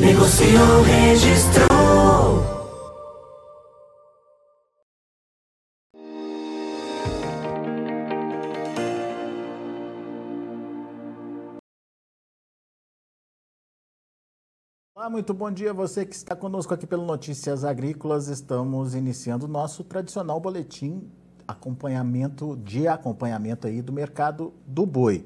Negociou, registrou. Olá, muito bom dia você que está conosco aqui pelo Notícias Agrícolas. Estamos iniciando o nosso tradicional boletim acompanhamento de acompanhamento aí do mercado do boi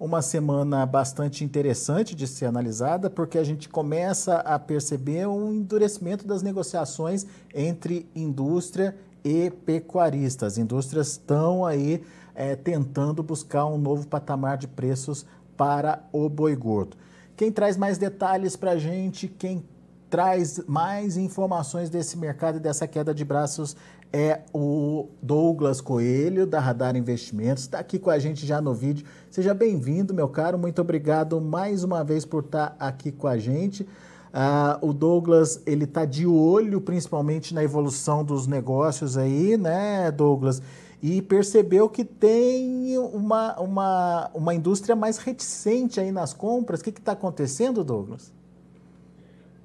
uma semana bastante interessante de ser analisada, porque a gente começa a perceber um endurecimento das negociações entre indústria e pecuaristas. As indústrias estão aí é, tentando buscar um novo patamar de preços para o boi gordo. Quem traz mais detalhes para a gente, quem traz mais informações desse mercado e dessa queda de braços é o Douglas Coelho, da Radar Investimentos, está aqui com a gente já no vídeo. Seja bem-vindo, meu caro, muito obrigado mais uma vez por estar tá aqui com a gente. Uh, o Douglas, ele está de olho principalmente na evolução dos negócios aí, né, Douglas? E percebeu que tem uma, uma, uma indústria mais reticente aí nas compras. O que está acontecendo, Douglas?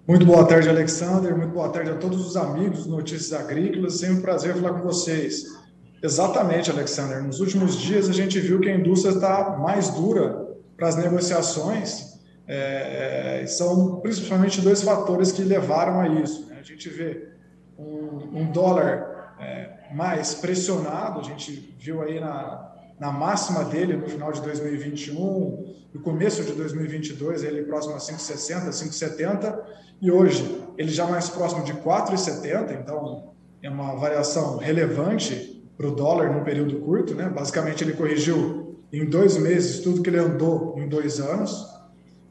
Muito boa tarde, Alexander. Muito boa tarde a todos os amigos Notícias Agrícolas. Sempre um prazer falar com vocês. Exatamente, Alexander. Nos últimos dias a gente viu que a indústria está mais dura para as negociações. É, é, são principalmente dois fatores que levaram a isso. Né? A gente vê um, um dólar é, mais pressionado. A gente viu aí na, na máxima dele no final de 2021, no começo de 2022, ele próximo a 5,60, 5,70 e hoje ele já mais próximo de 4,70, então é uma variação relevante para o dólar no período curto, né? Basicamente ele corrigiu em dois meses tudo que ele andou em dois anos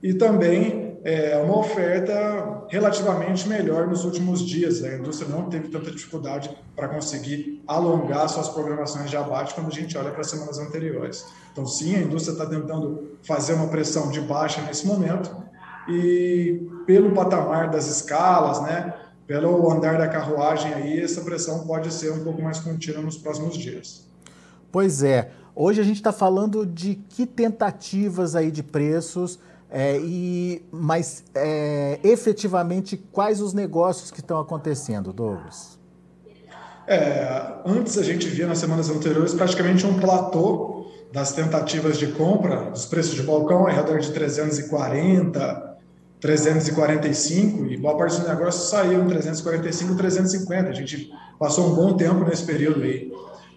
e também é uma oferta relativamente melhor nos últimos dias. A indústria não teve tanta dificuldade para conseguir alongar suas programações de abate quando a gente olha para as semanas anteriores. Então, sim, a indústria está tentando fazer uma pressão de baixa nesse momento, e pelo patamar das escalas, né, pelo andar da carruagem aí, essa pressão pode ser um pouco mais contínua nos próximos dias. Pois é. Hoje a gente está falando de que tentativas aí de preços, é, e mas é, efetivamente quais os negócios que estão acontecendo, Douglas? É, antes a gente via nas semanas anteriores praticamente um platô das tentativas de compra, dos preços de balcão ao redor de 340, 345 e boa parte dos negócios saiu em 345, 350. A gente passou um bom tempo nesse período aí.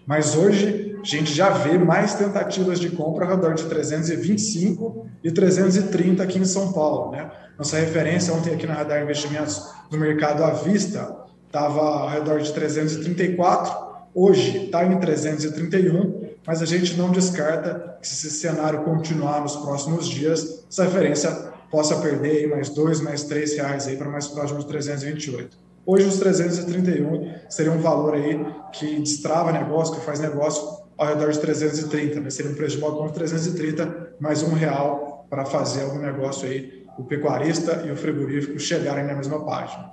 Mas hoje a gente já vê mais tentativas de compra ao redor de 325 e 330 aqui em São Paulo. Né? Nossa referência ontem aqui na Radar Investimentos no mercado à vista estava ao redor de 334, hoje está em 331, mas a gente não descarta que se esse cenário continuar nos próximos dias, essa referência possa perder aí mais dois, mais três reais aí para mais próximo de 328. Hoje os 331 seria um valor aí que destrava negócio, que faz negócio ao redor de 330, né? seria um preço de balcão de 330 mais um real para fazer algum negócio aí, o pecuarista e o frigorífico chegarem na mesma página.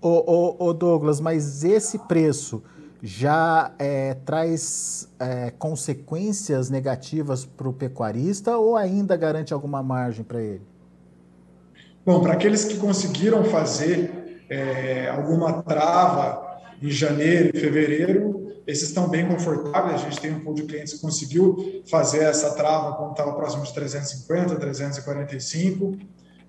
Ô, ô, ô Douglas, mas esse preço já é, traz é, consequências negativas para o pecuarista ou ainda garante alguma margem para ele? Bom, para aqueles que conseguiram fazer é, alguma trava em janeiro e fevereiro, esses estão bem confortáveis. A gente tem um pool de clientes que conseguiu fazer essa trava quando estava próximo de 350, 345.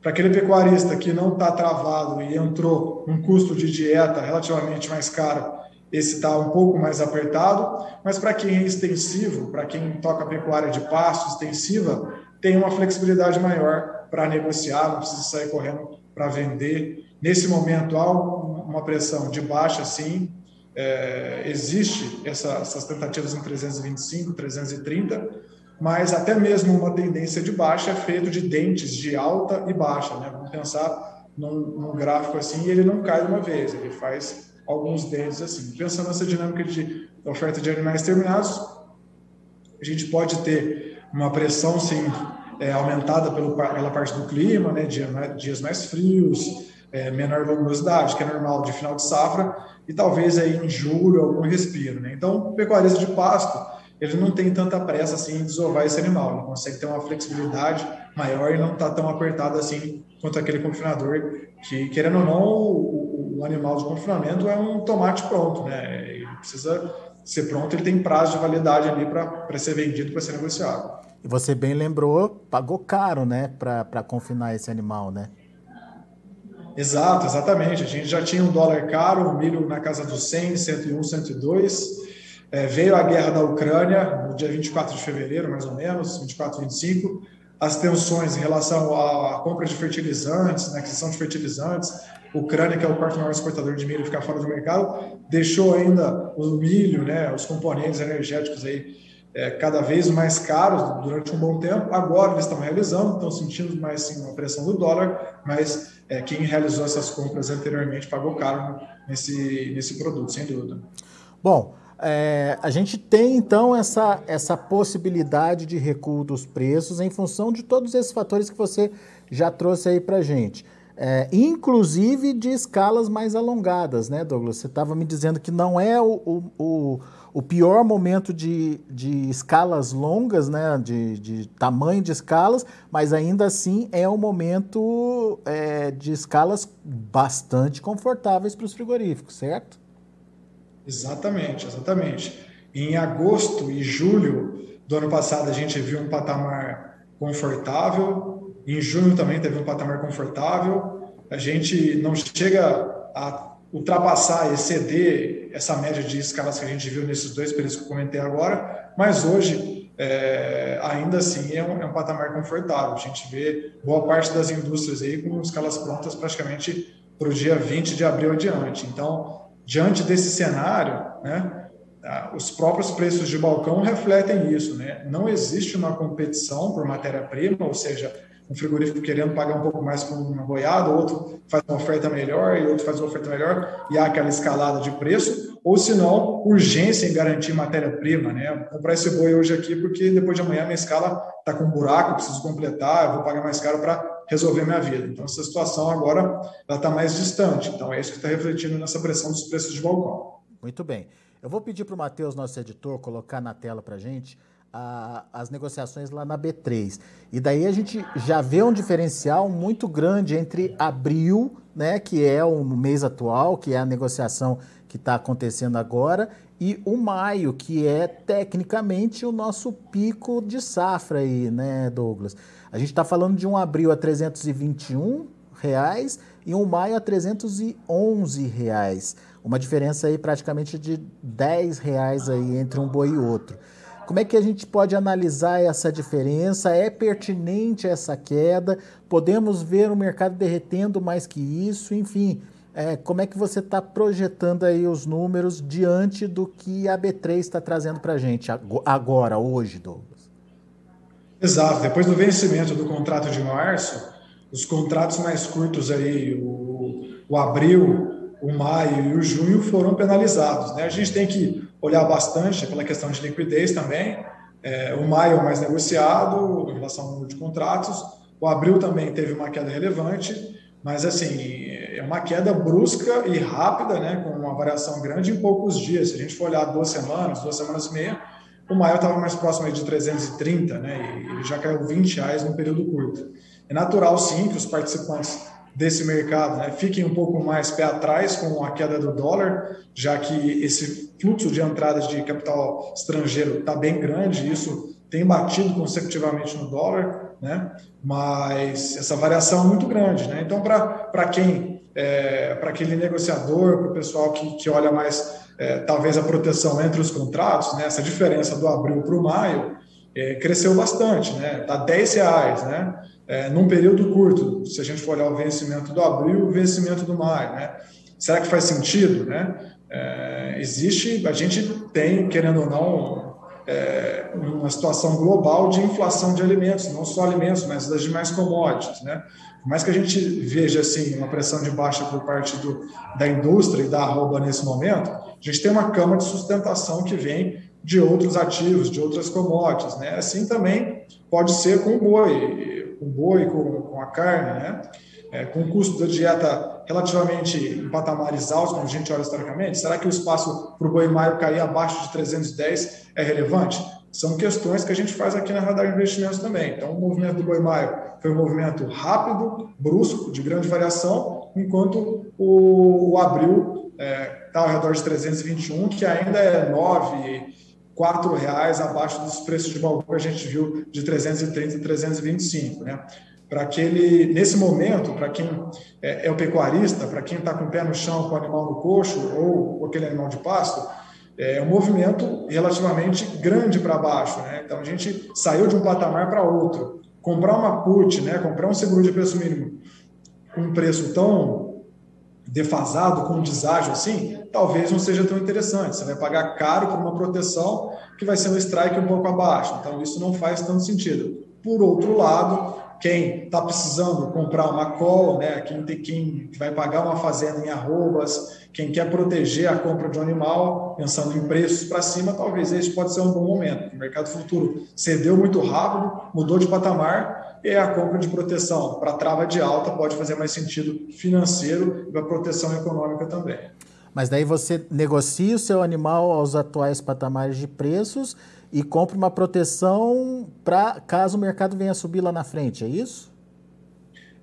Para aquele pecuarista que não está travado e entrou um custo de dieta relativamente mais caro, esse está um pouco mais apertado. Mas para quem é extensivo, para quem toca pecuária de pasto extensiva, tem uma flexibilidade maior para negociar, não precisa sair correndo para vender. Nesse momento, há uma pressão de baixa, sim. É, existe essa, essas tentativas em 325, 330, mas até mesmo uma tendência de baixa é feito de dentes de alta e baixa. Né? Vamos pensar num, num, gráfico assim e ele não cai uma vez, ele faz alguns deles assim. Pensando nessa dinâmica de oferta de animais terminados, a gente pode ter uma pressão sim é, aumentada pelo, pela parte do clima, né, dias mais frios, é, menor luminosidade, que é normal de final de safra, e talvez aí em julho algum respiro. Né? Então, o pecuarista de pasto, ele não tem tanta pressa assim em desovar esse animal, ele consegue ter uma flexibilidade maior e não está tão apertado assim quanto aquele confinador, que querendo ou não, o, o animal de confinamento é um tomate pronto, né? Ele precisa ser pronto, ele tem prazo de validade ali para ser vendido, para ser negociado. E você bem lembrou, pagou caro, né, para confinar esse animal, né? Exato, exatamente. A gente já tinha um dólar caro, o milho na casa dos 100, 101, 102. É, veio a guerra da Ucrânia no dia 24 de fevereiro, mais ou menos, 24, 25. As tensões em relação à compra de fertilizantes, na aquisição de fertilizantes, Ucrânia, que é o quarto maior exportador de milho, ficar fora do mercado, deixou ainda o milho, né, os componentes energéticos aí é, cada vez mais caros durante um bom tempo. Agora eles estão realizando, estão sentindo mais sim, uma pressão do dólar, mas é, quem realizou essas compras anteriormente pagou caro nesse, nesse produto, sem dúvida. Bom, é, a gente tem então essa, essa possibilidade de recuo dos preços em função de todos esses fatores que você já trouxe aí para gente. É, inclusive de escalas mais alongadas, né, Douglas? Você estava me dizendo que não é o, o, o, o, pior momento de, de escalas longas, né, de, de tamanho de escalas, mas ainda assim é um momento é, de escalas bastante confortáveis para os frigoríficos, certo? Exatamente, exatamente. Em agosto e julho do ano passado, a gente viu um patamar confortável. Em junho também teve um patamar confortável. A gente não chega a ultrapassar, exceder essa média de escalas que a gente viu nesses dois períodos que eu comentei agora, mas hoje, é, ainda assim, é um, é um, patamar confortável. A gente vê boa parte das indústrias aí com escalas prontas praticamente para o dia 20 de abril adiante. Então, diante desse cenário, né, os próprios preços de balcão refletem isso. Né? Não existe uma competição por matéria-prima, ou seja, um frigorífico querendo pagar um pouco mais por uma boiada, outro faz uma oferta melhor e outro faz uma oferta melhor, e há aquela escalada de preço, ou se não, urgência em garantir matéria-prima. Né? Vou comprar esse boi hoje aqui porque depois de amanhã minha escala está com um buraco, preciso completar, eu vou pagar mais caro para resolver minha vida. Então, essa situação agora está mais distante. Então, é isso que está refletindo nessa pressão dos preços de balcão. Muito bem. Eu vou pedir para o Matheus, nosso editor, colocar na tela para a gente as negociações lá na B3. E daí a gente já vê um diferencial muito grande entre abril, né, que é o mês atual, que é a negociação que está acontecendo agora, e o maio, que é tecnicamente o nosso pico de safra aí, né, Douglas? A gente está falando de um abril a 321 reais e um maio a 311 reais. Uma diferença aí praticamente de 10 reais aí entre um boi e outro. Como é que a gente pode analisar essa diferença? É pertinente essa queda? Podemos ver o mercado derretendo mais que isso? Enfim, é, como é que você está projetando aí os números diante do que a B3 está trazendo para a gente agora, hoje, Douglas? Exato. Depois do vencimento do contrato de março, os contratos mais curtos aí, o, o abril, o maio e o junho foram penalizados. Né? A gente tem que olhar bastante pela questão de liquidez também. É, o maio mais negociado em relação ao número de contratos. O abril também teve uma queda relevante, mas assim é uma queda brusca e rápida, né, com uma variação grande em poucos dias. Se a gente for olhar duas semanas, duas semanas e meia, o maior estava mais próximo de 330, né? E ele já caiu 20 reais num período curto. É natural, sim, que os participantes desse mercado né, fiquem um pouco mais pé atrás com a queda do dólar, já que esse fluxo de entradas de capital estrangeiro está bem grande, isso tem batido consecutivamente no dólar, né? mas essa variação é muito grande. Né? Então, para quem, é, para aquele negociador, para o pessoal que, que olha mais é, talvez a proteção entre os contratos, né, essa diferença do abril para o maio, é, cresceu bastante, né? Está 10 reais, né? É, num período curto, se a gente for olhar o vencimento do abril o vencimento do maio, né? Será que faz sentido, né? É, existe, a gente tem, querendo ou não, é, uma situação global de inflação de alimentos, não só alimentos, mas das demais commodities, né? Por mais que a gente veja assim uma pressão de baixa por parte do, da indústria e da arroba nesse momento, a gente tem uma cama de sustentação que vem de outros ativos, de outras commodities, né? Assim também pode ser com o boi, com boi, com, com a carne, né? É, com o custo da dieta relativamente em patamares altos, como a gente olha historicamente, será que o espaço para o boi maio cair abaixo de 310 é relevante? São questões que a gente faz aqui na Radar Investimentos também. Então, o movimento do boi maio foi um movimento rápido, brusco, de grande variação, enquanto o, o abril está é, tá ao redor de 321, que ainda é 9, 4 reais abaixo dos preços de balcão que a gente viu de 330 e 325, né? Para aquele, nesse momento, para quem é, é, o pecuarista, para quem está com o pé no chão, com o animal no coxo ou aquele animal de pasto, é um movimento relativamente grande para baixo, né? Então a gente saiu de um patamar para outro. Comprar uma put, né? Comprar um seguro de preço mínimo com um preço tão defasado, com um deságio assim, talvez não seja tão interessante. Você vai pagar caro por uma proteção que vai ser um strike um pouco abaixo. Então isso não faz tanto sentido. Por outro lado, quem está precisando comprar uma call, né, quem, tem, quem vai pagar uma fazenda em arrobas, quem quer proteger a compra de um animal, pensando em preços para cima, talvez esse pode ser um bom momento. O mercado futuro cedeu muito rápido, mudou de patamar e a compra de proteção para trava de alta pode fazer mais sentido financeiro e para proteção econômica também. Mas daí você negocia o seu animal aos atuais patamares de preços e compra uma proteção para caso o mercado venha subir lá na frente, é isso?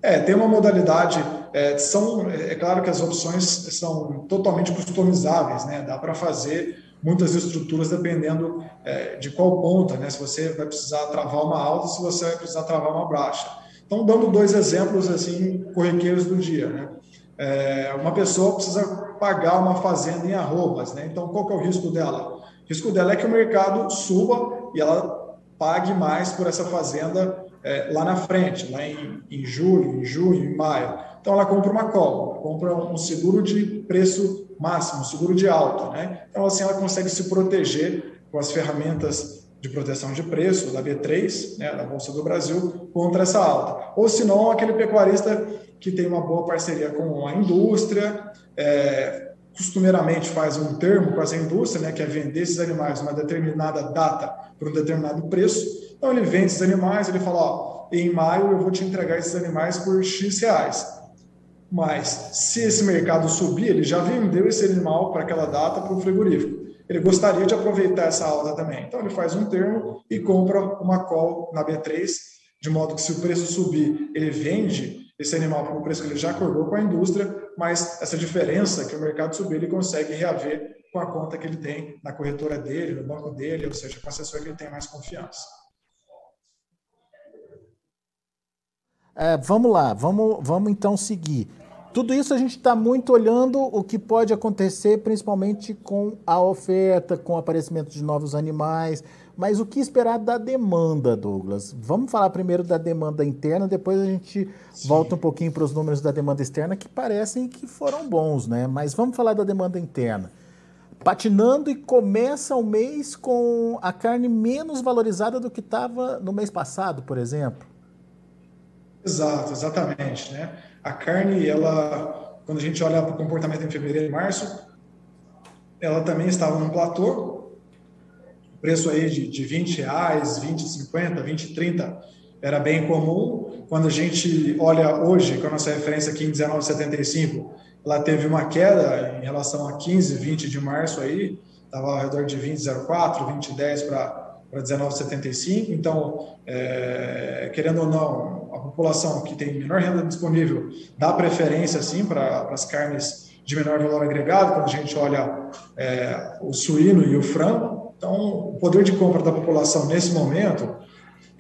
É, tem uma modalidade. É, são, é claro que as opções são totalmente customizáveis, né? Dá para fazer muitas estruturas dependendo é, de qual ponta, né? Se você vai precisar travar uma alta, se você vai precisar travar uma baixa. Então, dando dois exemplos assim corriqueiros do dia, né? É, uma pessoa precisa pagar uma fazenda em arrobas, né? Então, qual que é o risco dela? O risco dela é que o mercado suba e ela pague mais por essa fazenda é, lá na frente, lá em, em julho, em junho, em maio. Então ela compra uma call, compra um seguro de preço máximo, seguro de alta, né? Então assim ela consegue se proteger com as ferramentas de proteção de preço da B3, né, da Bolsa do Brasil, contra essa alta. Ou se não, aquele pecuarista que tem uma boa parceria com a indústria, é, costumeiramente faz um termo com essa indústria, né, que é vender esses animais uma determinada data por um determinado preço. Então ele vende esses animais, ele fala, ó, em maio eu vou te entregar esses animais por X reais. Mas se esse mercado subir, ele já vendeu esse animal para aquela data para o frigorífico. Ele gostaria de aproveitar essa alta também. Então ele faz um termo e compra uma call na B3, de modo que se o preço subir, ele vende esse animal por um preço que ele já acordou com a indústria, mas essa diferença que o mercado subir, ele consegue reaver com a conta que ele tem na corretora dele, no banco dele, ou seja, com a assessor que ele tem mais confiança. É, vamos lá, vamos, vamos então seguir. Tudo isso a gente está muito olhando o que pode acontecer, principalmente com a oferta, com o aparecimento de novos animais, mas o que esperar da demanda, Douglas? Vamos falar primeiro da demanda interna, depois a gente Sim. volta um pouquinho para os números da demanda externa, que parecem que foram bons, né? Mas vamos falar da demanda interna. Patinando e começa o mês com a carne menos valorizada do que estava no mês passado, por exemplo. Exato, exatamente. Né? A carne, ela, quando a gente olha para o comportamento em fevereiro e março, ela também estava num platô, preço aí de, de 20 reais, 20, 50, 20, 30 era bem comum. Quando a gente olha hoje, com a nossa referência aqui em 19,75, ela teve uma queda em relação a 15, 20 de março aí, estava ao redor de 20,04, 20,10 para 19,75. Então, é, querendo ou não, a população que tem menor renda disponível dá preferência, sim, para as carnes de menor valor agregado, quando a gente olha é, o suíno e o frango. Então, o poder de compra da população nesse momento,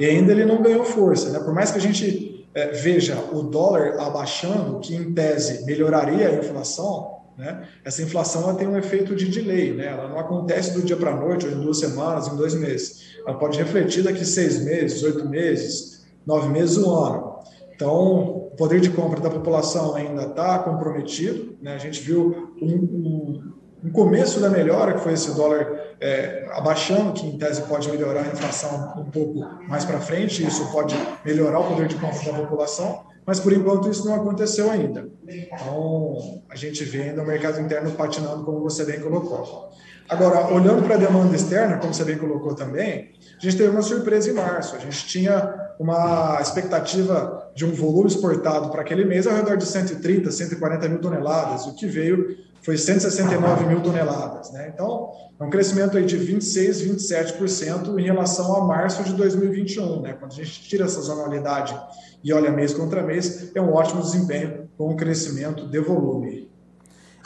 ainda ele não ganhou força. Né? Por mais que a gente é, veja o dólar abaixando, que em tese melhoraria a inflação, né? essa inflação ela tem um efeito de delay. Né? Ela não acontece do dia para a noite, ou em duas semanas, em dois meses. Ela pode refletir daqui seis meses, oito meses, nove meses, um ano. Então, o poder de compra da população ainda está comprometido. Né? A gente viu um, um um começo da melhora, que foi esse dólar é, abaixando, que em tese pode melhorar a inflação um pouco mais para frente, isso pode melhorar o poder de compra da população, mas por enquanto isso não aconteceu ainda. Então, a gente vê ainda o mercado interno patinando, como você bem colocou. Agora, olhando para a demanda externa, como você bem colocou também, a gente teve uma surpresa em março. A gente tinha uma expectativa de um volume exportado para aquele mês ao redor de 130, 140 mil toneladas. O que veio foi 169 mil toneladas. Né? Então, é um crescimento aí de 26, 27% em relação a março de 2021. Né? Quando a gente tira essa sazonalidade e olha mês contra mês, é um ótimo desempenho com um crescimento de volume.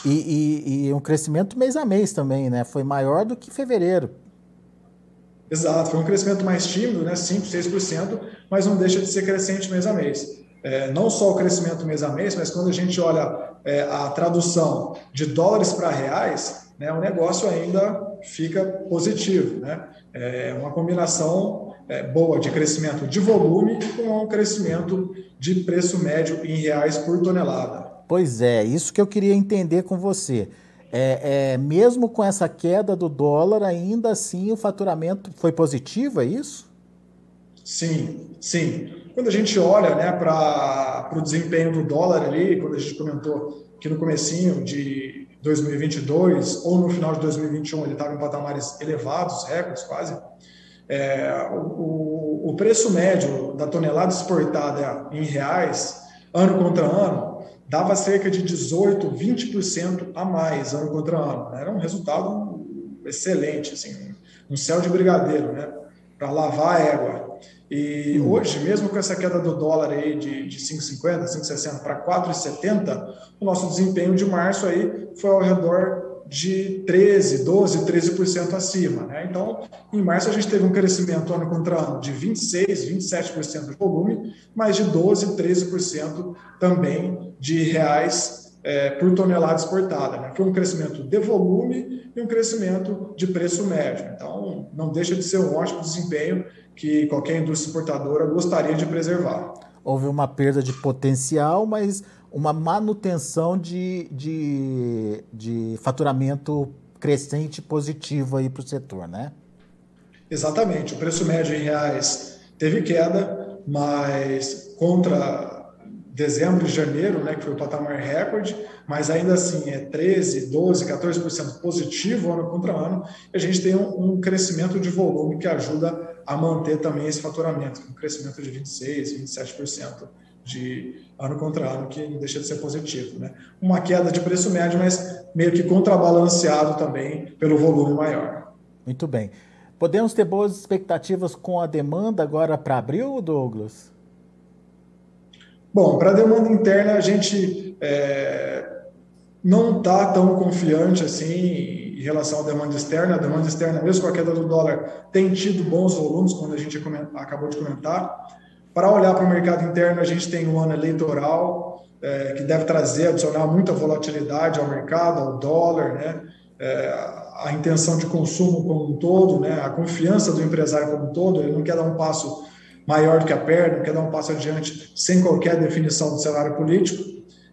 E, e, e, um crescimento mês a mês também, né? Foi maior do que fevereiro. Exato, foi um crescimento mais tímido, né? 5, 6%, mas não deixa de ser crescente mês a mês. É, não só o crescimento mês a mês, mas quando a gente olha é, a tradução de dólares para reais, né, o negócio ainda fica positivo. Né? É uma combinação é, boa de crescimento de volume com um crescimento de preço médio em reais por tonelada. Pois é, isso que eu queria entender com você. É, é, mesmo com essa queda do dólar, ainda assim o faturamento foi positivo, é isso? Sim, sim. Quando a gente olha né, para o desempenho do dólar ali, quando a gente comentou que no comecinho de 2022 ou no final de 2021 ele estava em patamares elevados, recordes quase, é, o, o preço médio da tonelada exportada em reais, ano contra ano, dava cerca de 18, 20% a mais ano contra ano. Era um resultado excelente, assim, um céu de brigadeiro, né? Para lavar a égua. E hum. hoje, mesmo com essa queda do dólar aí de, de 5,50, 5,60 para 4,70, o nosso desempenho de março aí foi ao redor de 13, 12, 13% acima. Né? Então, em março a gente teve um crescimento ano contra ano de 26, 27% de volume, mas de 12, 13% também de reais é, por tonelada exportada. Né? Foi um crescimento de volume e um crescimento de preço médio. Então, não deixa de ser um ótimo desempenho que qualquer indústria exportadora gostaria de preservar. Houve uma perda de potencial, mas uma manutenção de, de, de faturamento crescente positivo aí para o setor, né? Exatamente. O preço médio em reais teve queda, mas contra dezembro e janeiro, né, que foi o patamar recorde, mas ainda assim é 13, 12, 14% positivo ano contra ano, e a gente tem um, um, crescimento de volume que ajuda a manter também esse faturamento, um crescimento de 26, 27% de ano contra ano, que não deixa de ser positivo. Né? Uma queda de preço médio, mas meio que contrabalanceado também pelo volume maior. Muito bem. Podemos ter boas expectativas com a demanda agora para abril, Douglas? Bom, para a demanda interna, a gente é, não está tão confiante assim em relação à demanda externa. A demanda externa, mesmo com a queda do dólar, tem tido bons volumes, como a gente acabou de comentar. Para olhar para o mercado interno, a gente tem um ano eleitoral, é, que deve trazer, adicionar muita volatilidade ao mercado, ao dólar, né? É, a intenção de consumo como um todo, né? a confiança do empresário como um todo, ele não quer dar um passo maior do que a perna, quer dar um passo adiante sem qualquer definição do cenário político.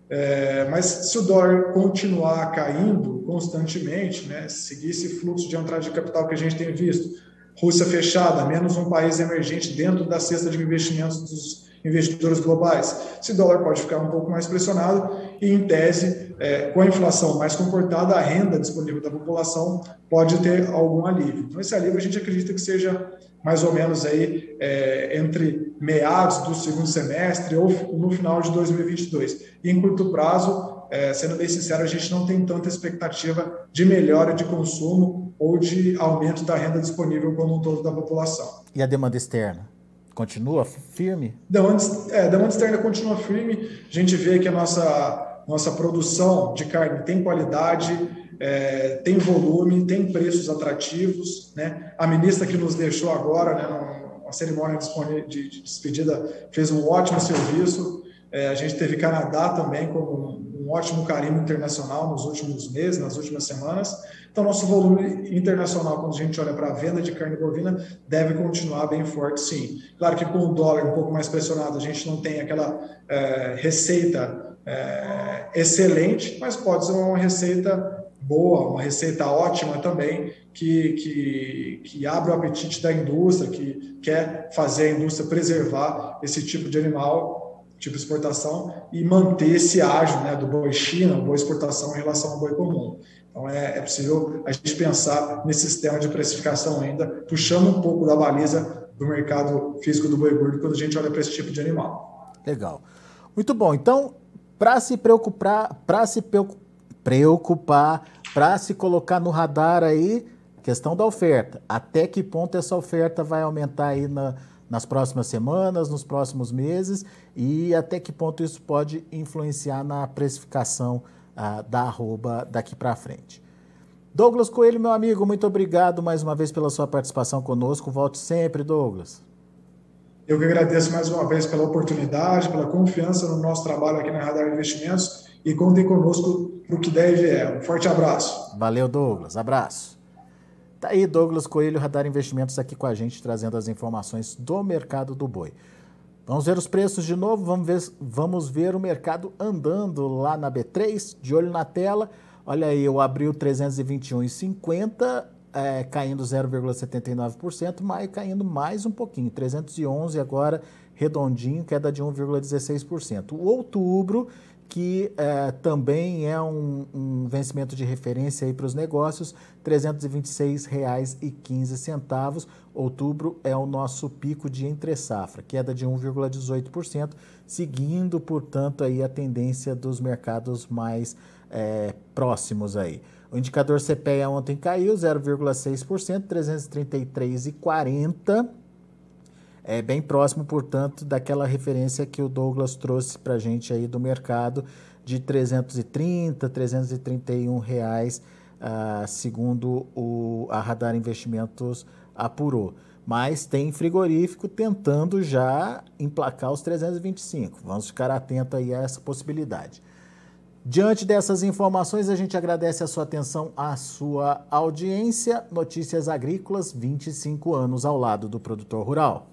É, mas se o dólar continuar caindo constantemente, né, seguir esse fluxo de entrada de capital que a gente tem visto, Rússia fechada, menos um país emergente dentro da cesta de investimentos dos investidores globais. Esse dólar pode ficar um pouco mais pressionado e, em tese, é, com a inflação mais comportada, a renda disponível da população pode ter algum alívio. Então, esse alívio a gente acredita que seja mais ou menos aí é, entre meados do segundo semestre ou no final de 2022. E em curto prazo, é, sendo bem sincero, a gente não tem tanta expectativa de melhora de consumo ou de aumento da renda disponível como um todo da população. E a demanda externa? Continua firme? Demanda, é, demanda externa continua firme. A gente vê que a nossa, nossa produção de carne tem qualidade, é, tem volume, tem preços atrativos. Né? A ministra que nos deixou agora, né, numa cerimônia de, de despedida, fez um ótimo serviço. É, a gente teve Canadá também como ótimo carimbo internacional nos últimos meses, nas últimas semanas. Então, nosso volume internacional, quando a gente olha para a venda de carne bovina, deve continuar bem forte, sim. Claro que com o dólar um pouco mais pressionado, a gente não tem aquela é, receita é, excelente, mas pode ser uma receita boa, uma receita ótima também, que, que, que abre o apetite da indústria, que quer fazer a indústria preservar esse tipo de animal, tipo exportação, e manter esse ágio né, do boi China, boa exportação em relação ao boi comum. Então, é, é possível a gente pensar nesse sistema de precificação ainda, puxando um pouco da baliza do mercado físico do boi gordo quando a gente olha para esse tipo de animal. Legal. Muito bom. Então, para se preocupar, para se preocupar, para se colocar no radar aí, questão da oferta. Até que ponto essa oferta vai aumentar aí na, nas próximas semanas, nos próximos meses e até que ponto isso pode influenciar na precificação ah, da arroba daqui para frente. Douglas Coelho, meu amigo, muito obrigado mais uma vez pela sua participação conosco. Volte sempre, Douglas. Eu que agradeço mais uma vez pela oportunidade, pela confiança no nosso trabalho aqui na Radar Investimentos e contem conosco para o que der e vier. Um forte abraço. Valeu, Douglas. Abraço. Tá aí Douglas Coelho, Radar Investimentos, aqui com a gente, trazendo as informações do mercado do boi. Vamos ver os preços de novo, vamos ver, vamos ver o mercado andando lá na B3, de olho na tela. Olha aí, o abril 321,50, é, caindo 0,79%, maio caindo mais um pouquinho, 311 agora, redondinho, queda de 1,16%. O outubro, que é, também é um, um, vencimento de referência para os negócios, R$ 326,15. Outubro é o nosso pico de entre safra, queda de 1,18%, seguindo, portanto, aí a tendência dos mercados mais é, próximos aí. O indicador CPEA ontem caiu 0,6%, 333,40. É bem próximo, portanto, daquela referência que o Douglas trouxe para a gente aí do mercado de 330, 331 reais, uh, segundo o, a Radar Investimentos apurou. Mas tem frigorífico tentando já emplacar os 325. Vamos ficar atento aí a essa possibilidade. Diante dessas informações, a gente agradece a sua atenção, a sua audiência. Notícias Agrícolas, 25 anos ao lado do produtor rural.